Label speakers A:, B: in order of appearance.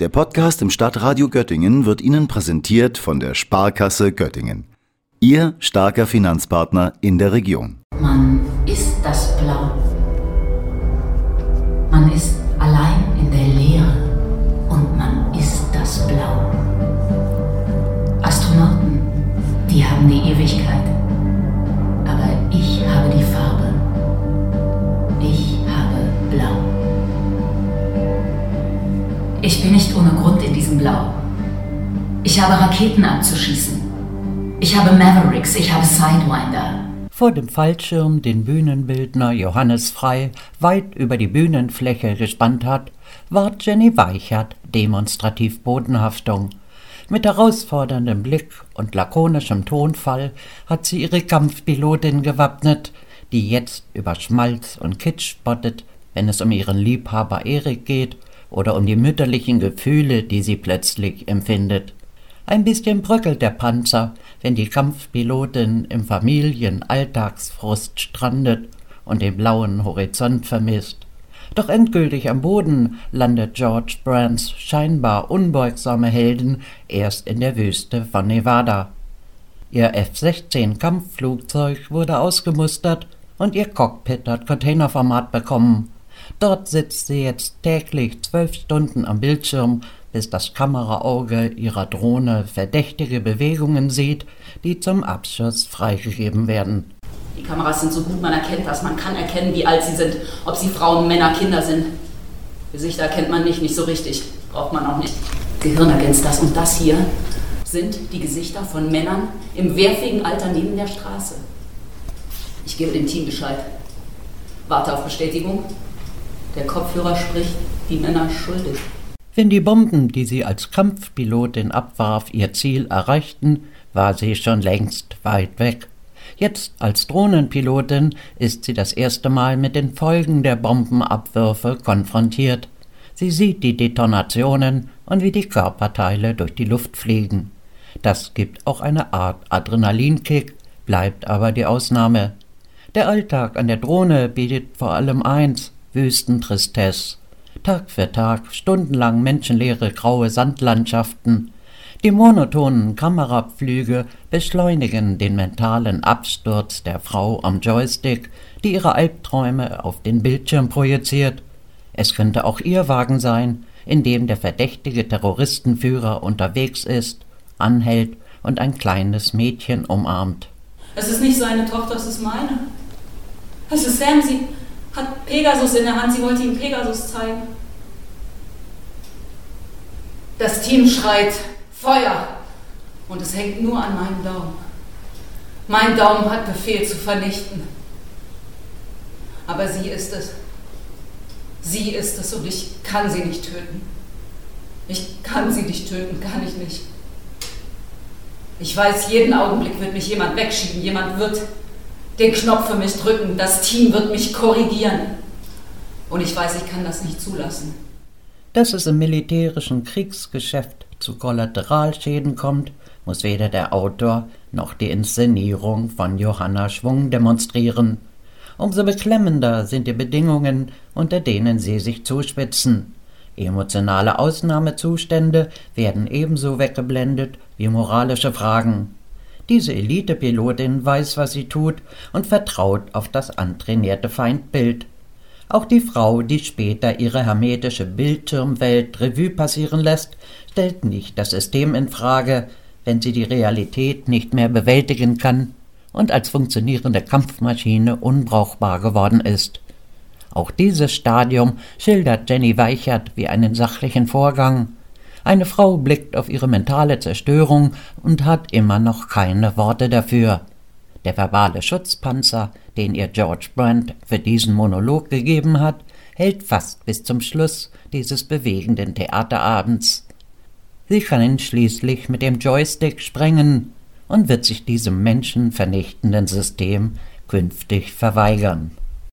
A: Der Podcast im Stadtradio Göttingen wird Ihnen präsentiert von der Sparkasse Göttingen. Ihr starker Finanzpartner in der Region.
B: Man ist das Blau. Man ist allein in der Leere und man ist das Blau. Astronauten, die haben die Ewigkeit. Ich bin nicht ohne Grund in diesem Blau. Ich habe Raketen abzuschießen. Ich habe Mavericks, ich habe Sidewinder.
C: Vor dem Fallschirm, den Bühnenbildner Johannes Frei weit über die Bühnenfläche gespannt hat, wahrt Jenny Weichert demonstrativ Bodenhaftung. Mit herausforderndem Blick und lakonischem Tonfall hat sie ihre Kampfpilotin gewappnet, die jetzt über Schmalz und Kitsch spottet, wenn es um ihren Liebhaber Erik geht oder um die mütterlichen Gefühle, die sie plötzlich empfindet. Ein bisschen bröckelt der Panzer, wenn die Kampfpilotin im Familienalltagsfrust strandet und den blauen Horizont vermisst. Doch endgültig am Boden landet George Brands scheinbar unbeugsame Helden erst in der Wüste von Nevada. Ihr F-16 Kampfflugzeug wurde ausgemustert und ihr Cockpit hat Containerformat bekommen. Dort sitzt sie jetzt täglich zwölf Stunden am Bildschirm, bis das Kameraauge ihrer Drohne verdächtige Bewegungen sieht, die zum Abschuss freigegeben werden.
D: Die Kameras sind so gut, man erkennt das. Man kann erkennen, wie alt sie sind, ob sie Frauen, Männer, Kinder sind. Gesichter erkennt man nicht, nicht so richtig. Braucht man auch nicht. Gehirn ergänzt das. Und das hier sind die Gesichter von Männern im wehrfähigen Alter neben der Straße. Ich gebe dem Team Bescheid. Warte auf Bestätigung. Der Kopfhörer spricht, die Männer schuldig.
C: Wenn die Bomben, die sie als Kampfpilotin abwarf, ihr Ziel erreichten, war sie schon längst weit weg. Jetzt als Drohnenpilotin ist sie das erste Mal mit den Folgen der Bombenabwürfe konfrontiert. Sie sieht die Detonationen und wie die Körperteile durch die Luft fliegen. Das gibt auch eine Art Adrenalinkick, bleibt aber die Ausnahme. Der Alltag an der Drohne bietet vor allem eins, Wüstentristesse. Tag für Tag, stundenlang menschenleere graue Sandlandschaften. Die monotonen Kamerapflüge beschleunigen den mentalen Absturz der Frau am Joystick, die ihre Albträume auf den Bildschirm projiziert. Es könnte auch ihr Wagen sein, in dem der verdächtige Terroristenführer unterwegs ist, anhält und ein kleines Mädchen umarmt.
D: Es ist nicht seine Tochter, es ist meine. Es ist Sam, sie hat Pegasus in der Hand, sie wollte ihm Pegasus zeigen. Das Team schreit Feuer und es hängt nur an meinem Daumen. Mein Daumen hat Befehl zu vernichten. Aber sie ist es. Sie ist es und ich kann sie nicht töten. Ich kann sie nicht töten, kann ich nicht. Ich weiß, jeden Augenblick wird mich jemand wegschieben, jemand wird den Knopf für mich drücken, das Team wird mich korrigieren. Und ich weiß, ich kann das nicht zulassen.
C: Dass es im militärischen Kriegsgeschäft zu Kollateralschäden kommt, muss weder der Autor noch die Inszenierung von Johanna Schwung demonstrieren. Umso beklemmender sind die Bedingungen, unter denen sie sich zuspitzen. Emotionale Ausnahmezustände werden ebenso weggeblendet wie moralische Fragen. Diese Elitepilotin weiß, was sie tut und vertraut auf das antrainierte Feindbild. Auch die Frau, die später ihre hermetische Bildschirmwelt Revue passieren lässt, stellt nicht das System in Frage, wenn sie die Realität nicht mehr bewältigen kann und als funktionierende Kampfmaschine unbrauchbar geworden ist. Auch dieses Stadium schildert Jenny Weichert wie einen sachlichen Vorgang. Eine Frau blickt auf ihre mentale Zerstörung und hat immer noch keine Worte dafür. Der verbale Schutzpanzer, den ihr George Brandt für diesen Monolog gegeben hat, hält fast bis zum Schluss dieses bewegenden Theaterabends. Sie kann ihn schließlich mit dem Joystick sprengen und wird sich diesem menschenvernichtenden System künftig verweigern.